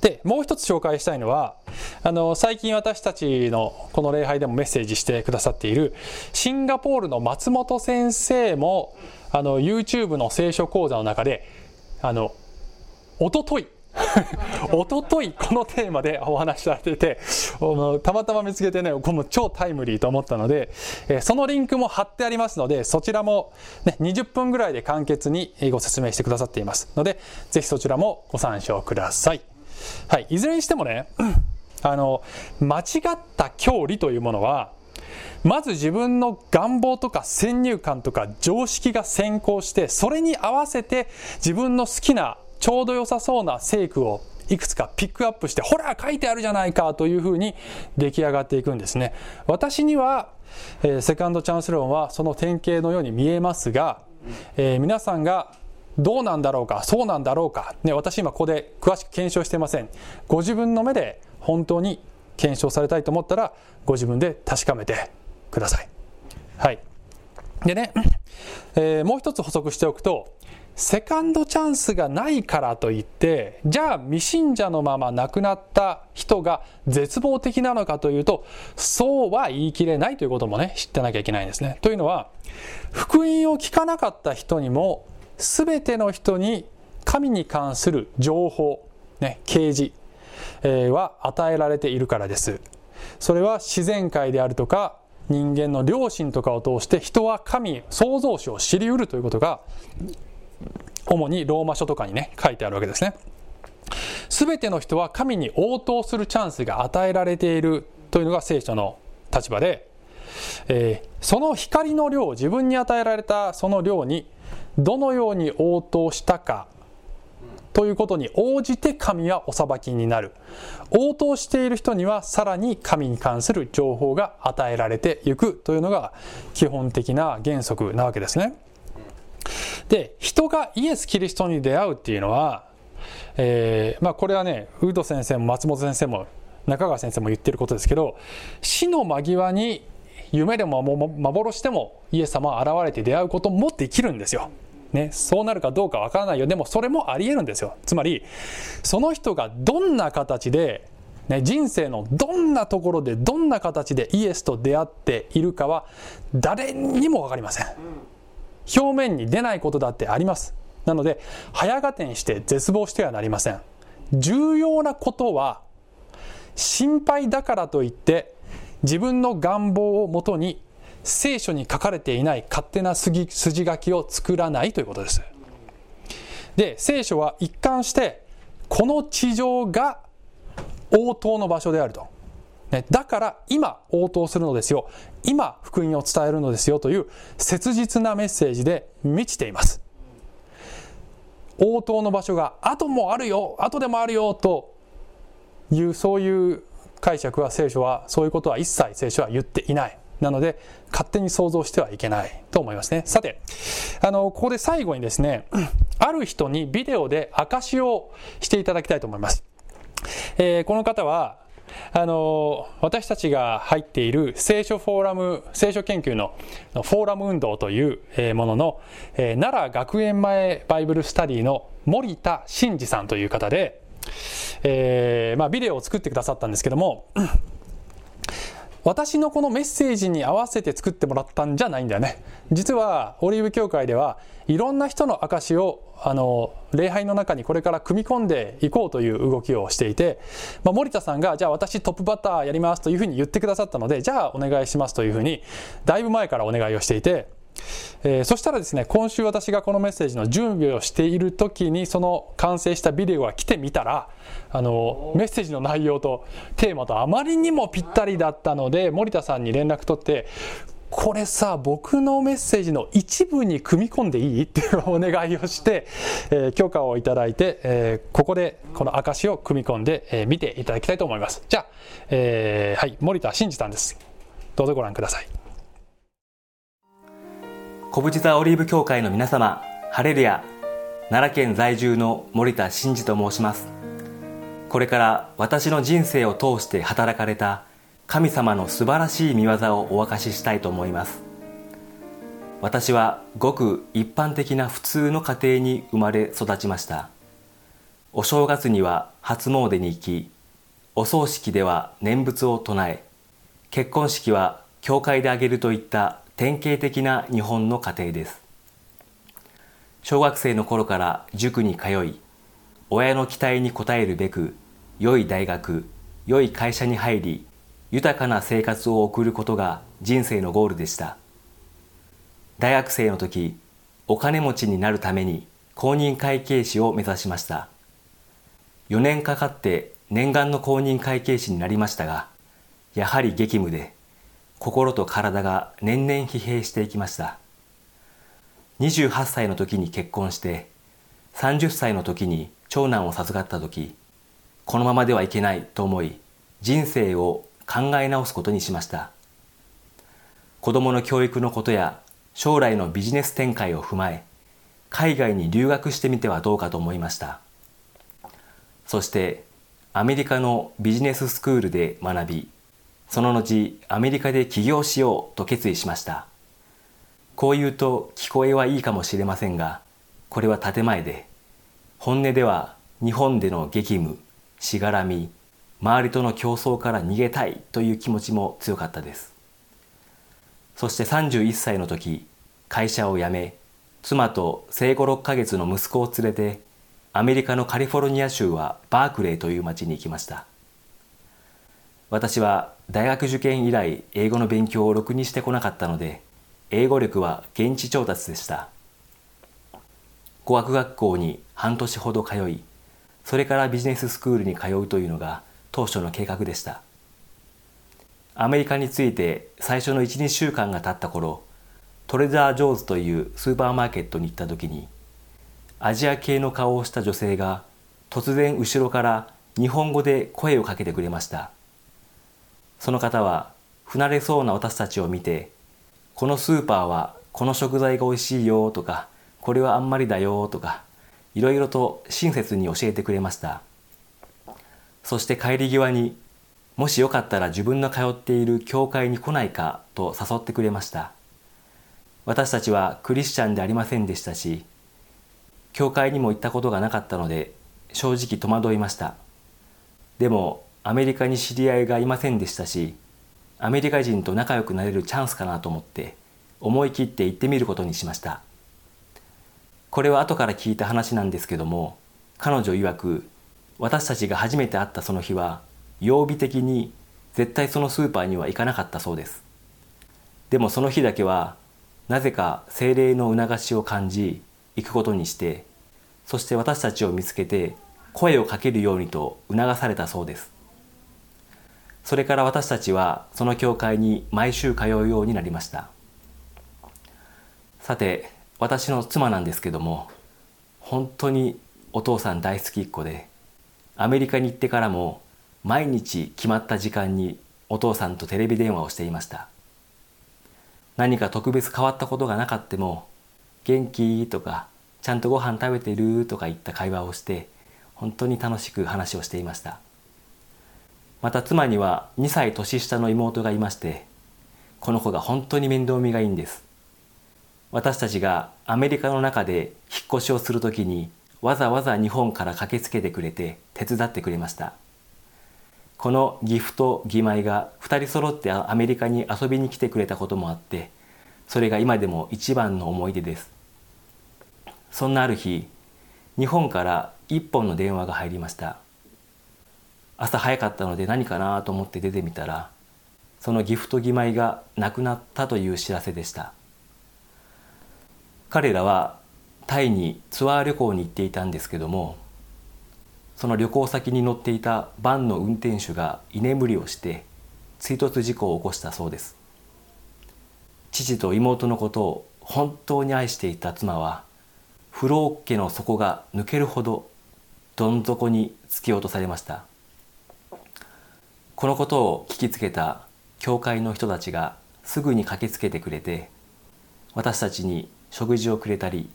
でもう一つ紹介したいのはあの最近私たちのこの礼拝でもメッセージしてくださっているシンガポールの松本先生もあの YouTube の聖書講座の中であのおととい。おとといこのテーマでお話しされててたまたま見つけてねこの超タイムリーと思ったのでそのリンクも貼ってありますのでそちらも、ね、20分ぐらいで簡潔にご説明してくださっています。のでぜひそちらもご参照ください、はい、いずれにしてもね あの間違った教理というものはまず自分の願望とか先入観とか常識が先行してそれに合わせて自分の好きなちょうど良さそうな聖句をいくつかピックアップしてほら書いてあるじゃないかというふうに出来上がっていくんですね。私には、えー、セカンドチャンス論はその典型のように見えますが、えー、皆さんがどうなんだろうかそうなんだろうか、ね、私今ここで詳しく検証してません。ご自分の目で本当に検証されたいと思ったらご自分で確かめてくださいはいでね、えー、もう一つ補足しておくとセカンドチャンスがないからといってじゃあ未信者のまま亡くなった人が絶望的なのかというとそうは言い切れないということもね知ってなきゃいけないんですね。というのは福音を聞かなかった人にも全ての人に神に関する情報、ね、啓示、は与えられているからです。それは自然界であるとか人間の良心とかを通して人は神創造主を知りうるということが主にローマ書とかにね、書いてあるわけですね。すべての人は神に応答するチャンスが与えられているというのが聖書の立場で、えー、その光の量、自分に与えられたその量にどのように応答したかということに応じて神はお裁きになる。応答している人にはさらに神に関する情報が与えられていくというのが基本的な原則なわけですね。で、人がイエス・キリストに出会うっていうのは、えー、まあこれはね、ウード先生も松本先生も中川先生も言ってることですけど、死の間際に夢でも幻でもイエス様は現れて出会うこともできるんですよ。ね、そうなるかどうかわからないよ。でもそれもあり得るんですよ。つまり、その人がどんな形で、ね、人生のどんなところでどんな形でイエスと出会っているかは誰にもわかりません。表面に出ないことだってありますなので早合点して絶望してはなりません重要なことは心配だからといって自分の願望をもとに聖書に書かれていない勝手な筋書きを作らないということですで聖書は一貫してこの地上が応答の場所であるとね、だから今応答するのですよ。今福音を伝えるのですよという切実なメッセージで満ちています。応答の場所が後もあるよ、後でもあるよというそういう解釈は聖書はそういうことは一切聖書は言っていない。なので勝手に想像してはいけないと思いますね。さて、あの、ここで最後にですね、ある人にビデオで証をしていただきたいと思います。えー、この方はあの私たちが入っている聖書フォーラム聖書研究のフォーラム運動というものの、えー、奈良学園前バイブルスタディの森田真二さんという方で、えーまあ、ビデオを作ってくださったんですけども私のこのメッセージに合わせて作ってもらったんじゃないんだよね。実はオリーブ教会ではいろんな人の証をあの礼拝の中にこれから組み込んでいこうという動きをしていて、まあ、森田さんがじゃあ私トップバッターやりますというふうに言ってくださったのでじゃあお願いしますというふうにだいぶ前からお願いをしていてえー、そしたらですね今週私がこのメッセージの準備をしている時にその完成したビデオが来てみたらあのメッセージの内容とテーマとあまりにもぴったりだったので森田さんに連絡取ってこれさ僕のメッセージの一部に組み込んでいい？っていうお願いをして、えー、許可をいただいて、えー、ここでこの証を組み込んで、えー、見ていただきたいと思います。じゃあ、えー、はい森田真二さんです。どうぞご覧ください。小淵座オリーブ協会の皆様ハレルヤ奈良県在住の森田真二と申します。これから私の人生を通して働かれた神様の素晴らしい見業をお明かししたいと思います。私はごく一般的な普通の家庭に生まれ育ちました。お正月には初詣に行きお葬式では念仏を唱え結婚式は教会で挙げるといった典型的な日本の家庭です。小学生の頃から塾に通い親の期待に応えるべく良い大学良い会社に入り豊かな生活を送ることが人生のゴールでした。大学生の時お金持ちになるために公認会計士を目指しました。4年かかって念願の公認会計士になりましたがやはり激務で心と体が年々疲弊していきました。28歳の時に結婚して30歳の時に長男を授かった時このままではいけないと思い人生を考え直すことにしました。子供の教育のことや将来のビジネス展開を踏まえ海外に留学してみてはどうかと思いました。そしてアメリカのビジネススクールで学びその後アメリカで起業しようと決意しました。こう言うと聞こえはいいかもしれませんがこれは建前で本音では日本での激務しがらみ周りとの競争から逃げたいという気持ちも強かったです。そして31歳の時会社を辞め妻と生後6ヶ月の息子を連れてアメリカのカリフォルニア州はバークレーという町に行きました。私は大学受験以来英語の勉強をろくにしてこなかったので英語力は現地調達でした。語学学校に半年ほど通いそれからビジネススクールに通うというのが当初の計画でした。アメリカについて最初の12週間が経った頃トレザー・ジョーズというスーパーマーケットに行った時にアジア系の顔をした女性が突然後ろから日本語で声をかけてくれました。その方は不慣れそうな私たちを見てこのスーパーはこの食材が美味しいよとかこれはあんまりだよとかいろいろと親切に教えてくれました。そして帰り際にもしよかったら自分の通っている教会に来ないかと誘ってくれました。私たちはクリスチャンでありませんでしたし教会にも行ったことがなかったので正直戸惑いました。でもアメリカに知り合いがいませんでしたしアメリカ人と仲良くなれるチャンスかなと思って思い切って行ってみることにしました。これは後から聞いた話なんですけども彼女曰く私たちが初めて会ったその日は曜日的に絶対そのスーパーには行かなかったそうです。でもその日だけはなぜか精霊の促しを感じ行くことにしてそして私たちを見つけて声をかけるようにと促されたそうです。それから私たちはその教会に毎週通うようになりました。さて私の妻なんですけども本当にお父さん大好きっ子でアメリカに行ってからも毎日決まった時間にお父さんとテレビ電話をしていました何か特別変わったことがなかっても「元気?」とか「ちゃんとご飯食べてる?」とかいった会話をして本当に楽しく話をしていましたまた妻には2歳年下の妹がいましてこの子が本当に面倒見がいいんです私たちがアメリカの中で引っ越しをするときにわざわざ日本から駆けつけてくれて手伝ってくれました。この岐阜と義妹が2人揃ってアメリカに遊びに来てくれたこともあってそれが今でも一番の思い出です。そんなある日日本から一本の電話が入りました。朝早かったので何かなと思って出てみたらそのギフト義妹が亡くなったという知らせでした。彼らはタイにツアー旅行に行っていたんですけどもその旅行先に乗っていたバンの運転手が居眠りをして追突事故を起こしたそうです。父と妹のことを本当に愛していた妻は風呂桶の底が抜けるほどどん底に突き落とされました。このことを聞きつけた教会の人たちがすぐに駆けつけてくれて私たちに食事をくれたり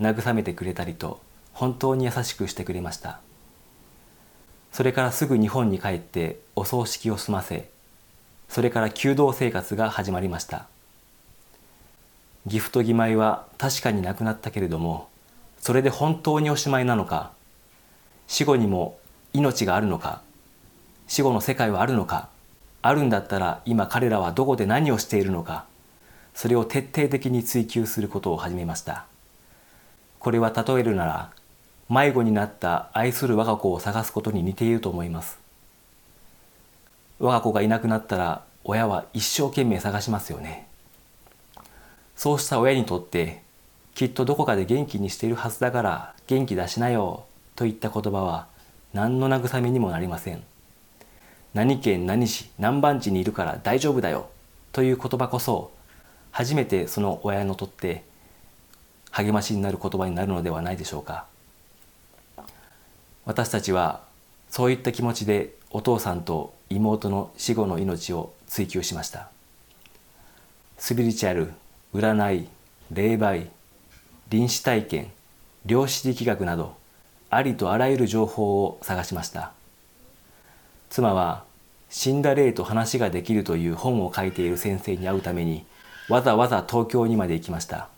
慰めてくれたりと本当に優しくしてくれました。それからすぐ日本に帰ってお葬式を済ませそれから弓道生活が始まりました。ギフト義妹は確かに亡くなったけれどもそれで本当におしまいなのか死後にも命があるのか死後の世界はあるのかあるんだったら今彼らはどこで何をしているのかそれを徹底的に追求することを始めました。これは例えるなら迷子になった愛する我が子を探すことに似ていると思います。我が子がいなくなったら親は一生懸命探しますよね。そうした親にとってきっとどこかで元気にしているはずだから元気出しなよといった言葉は何の慰めにもなりません。何県何市何番地にいるから大丈夫だよという言葉こそ初めてその親のとって励ましになる言葉になるのではないでしょうか。私たちはそういった気持ちでお父さんと妹の死後の命を追求しました。スピリチュアル占い霊媒臨死体験量子力学などありとあらゆる情報を探しました。妻は死んだ霊と話ができるという本を書いている先生に会うためにわざわざ東京にまで行きました。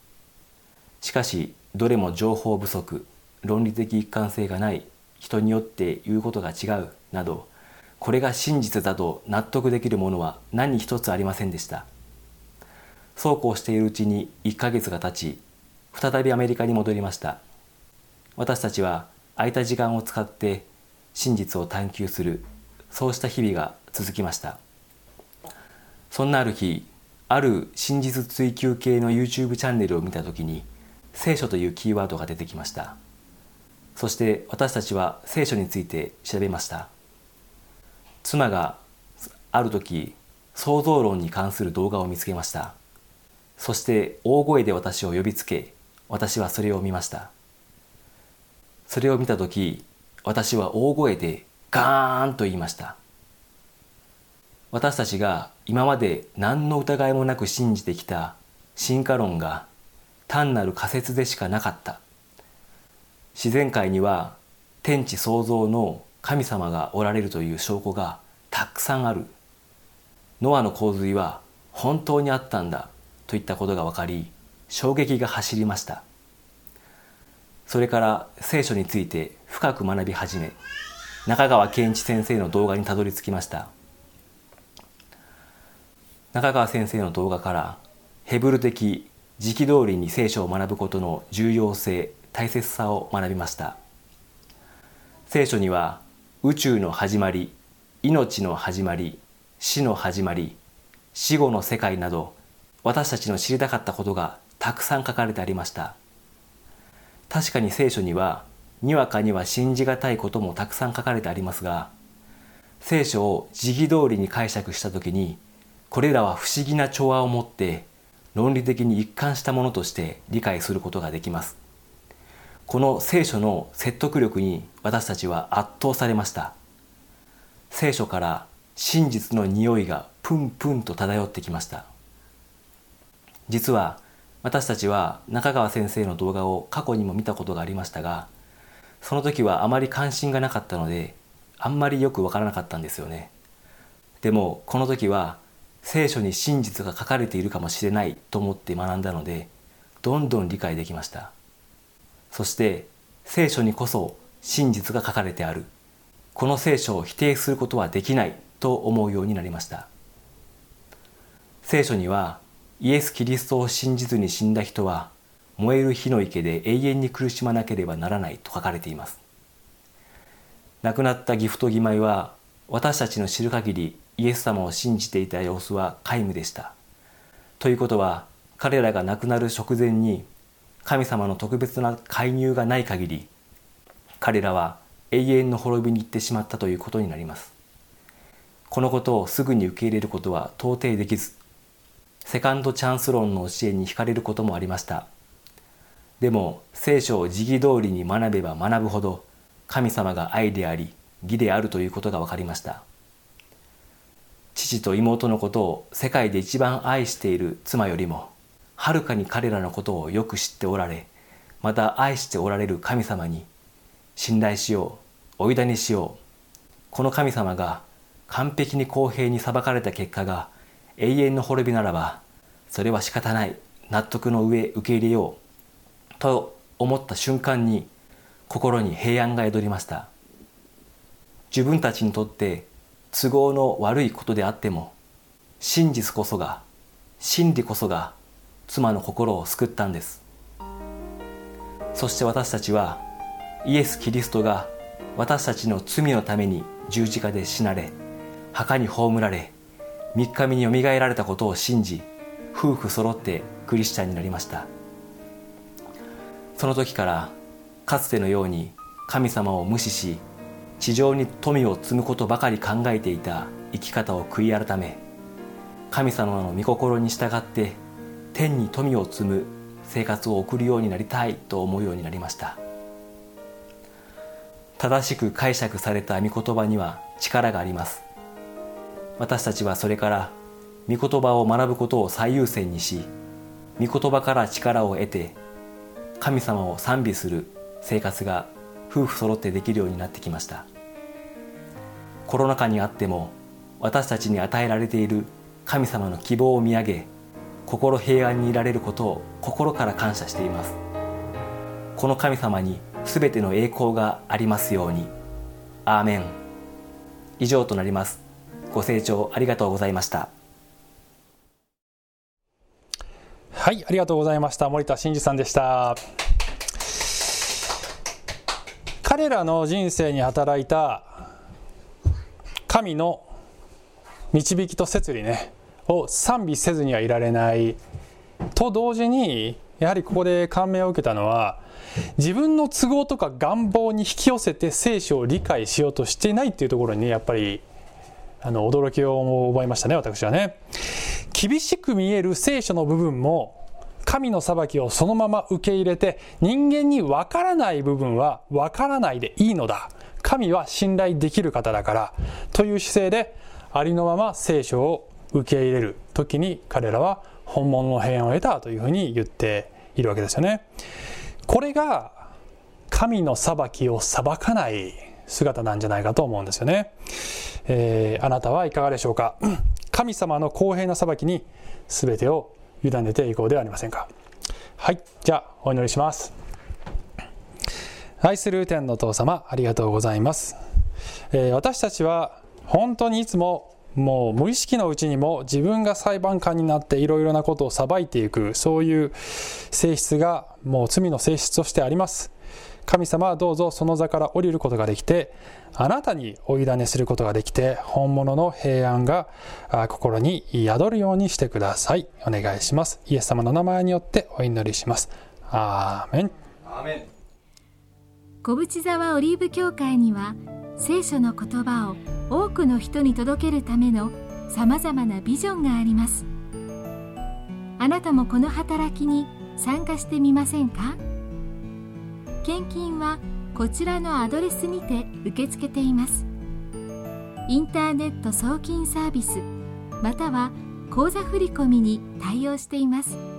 しかしどれも情報不足論理的一貫性がない人によって言うことが違うなどこれが真実だと納得できるものは何一つありませんでした。そうこうしているうちに1ヶ月が経ち再びアメリカに戻りました。私たちは空いた時間を使って真実を探求するそうした日々が続きました。そんなある日ある真実追求系の YouTube チャンネルを見た時に聖書というキーワードが出てきました。そして私たちは聖書について調べました。妻がある時創造論に関する動画を見つけました。そして大声で私を呼びつけ私はそれを見ました。それを見た時私は大声でガーンと言いました。私たちが今まで何の疑いもなく信じてきた進化論が単なる仮説でしかなかった。自然界には天地創造の神様がおられるという証拠がたくさんある。ノアの洪水は本当にあったんだといったことが分かり衝撃が走りました。それから聖書について深く学び始め中川健一先生の動画にたどり着きました。中川先生の動画からヘブル的時期通りに聖書を学ぶことの重要性大切さを学びました。聖書には宇宙の始まり命の始まり死の始まり死後の世界など私たちの知りたかったことがたくさん書かれてありました。確かに聖書にはにわかには信じがたいこともたくさん書かれてありますが聖書を時期通りに解釈した時にこれらは不思議な調和を持って論理的に一貫したものとして理解することができます。この聖書の説得力に私たちは圧倒されました。聖書から真実の匂いがプンプンと漂ってきました。実は私たちは中川先生の動画を過去にも見たことがありましたがその時はあまり関心がなかったのであんまりよくわからなかったんですよね。でもこの時は聖書に真実が書かれているかもしれないと思って学んだのでどんどん理解できました。そして聖書にこそ真実が書かれてある。この聖書を否定することはできないと思うようになりました。聖書にはイエス・キリストを信じずに死んだ人は燃える火の池で永遠に苦しまなければならないと書かれています。亡くなったギフト義妹は私たちの知る限りイエス様を信じていた様子は皆無でした。ということは彼らが亡くなる直前に神様の特別な介入がない限り彼らは永遠の滅びに行ってしまったということになります。このことをすぐに受け入れることは到底できずセカンドチャンス論の教えに惹かれることもありました。でも聖書を時期通りに学べば学ぶほど神様が愛であり義であるということが分かりました父と妹のことを世界で一番愛している妻よりもはるかに彼らのことをよく知っておられまた愛しておられる神様に信頼しようおいだにしよう。この神様が完璧に公平に裁かれた結果が永遠の滅びならばそれは仕方ない納得の上受け入れようと思った瞬間に心に平安が宿りました。自分たちにとって都合の悪いことであっても真実こそが真理こそが妻の心を救ったんです。そして私たちはイエス・キリストが私たちの罪のために十字架で死なれ墓に葬られ三日目によみがえられたことを信じ夫婦揃ってクリスチャンになりました。その時からかつてのように神様を無視し地上に富を積むことばかり考えていた生き方を悔い改め神様の御心に従って天に富を積む生活を送るようになりたいと思うようになりました。正しく解釈された御言葉には力があります。私たちはそれから御言葉を学ぶことを最優先にし御言葉から力を得て神様を賛美する生活が夫婦揃ってできるようになってきました。コロナ禍にあっても私たちに与えられている神様の希望を見上げ心平安にいられることを心から感謝しています。この神様に全ての栄光がありますように。アーメン。以上となります。ご清聴ありがとうございました。はいありがとうございました。森田真二さんでした。彼らの人生に働いた神の導きと摂理ねを賛美せずにはいられない。と同時にやはりここで感銘を受けたのは自分の都合とか願望に引き寄せて聖書を理解しようとしていないっていうところに、ね、やっぱりあの驚きを覚えましたね私はね。厳しく見える聖書の部分も神の裁きをそのまま受け入れて人間にわからない部分はわからないでいいのだ神は信頼できる方だからという姿勢でありのまま聖書を受け入れる時に彼らは本物の平安を得たというふうに言っているわけですよね。これが神の裁きを裁かない姿なんじゃないかと思うんですよね。えー、あなたはいかがでしょうか神様の公平な裁きに全てを委ねていこうではありませんか。はい、じゃあお祈りします。愛する天の父様ありがとうございます、えー、私たちは本当にいつももう無意識のうちにも自分が裁判官になっていろいろなことを裁いていくそういう性質がもう罪の性質としてあります神様はどうぞその座から降りることができてあなたにお委ねすることができて本物の平安が心に宿るようにしてください。お願いします。イエス様の名前によってお祈りします。アーメン。アーメン。小淵沢オリーブ教会には聖書の言葉を多くの人に届けるためのさまざまなビジョンがあります。あなたもこの働きに参加してみませんか？献金はこちらのアドレスにて受け付けています。インターネット送金サービスまたは口座振込に対応しています。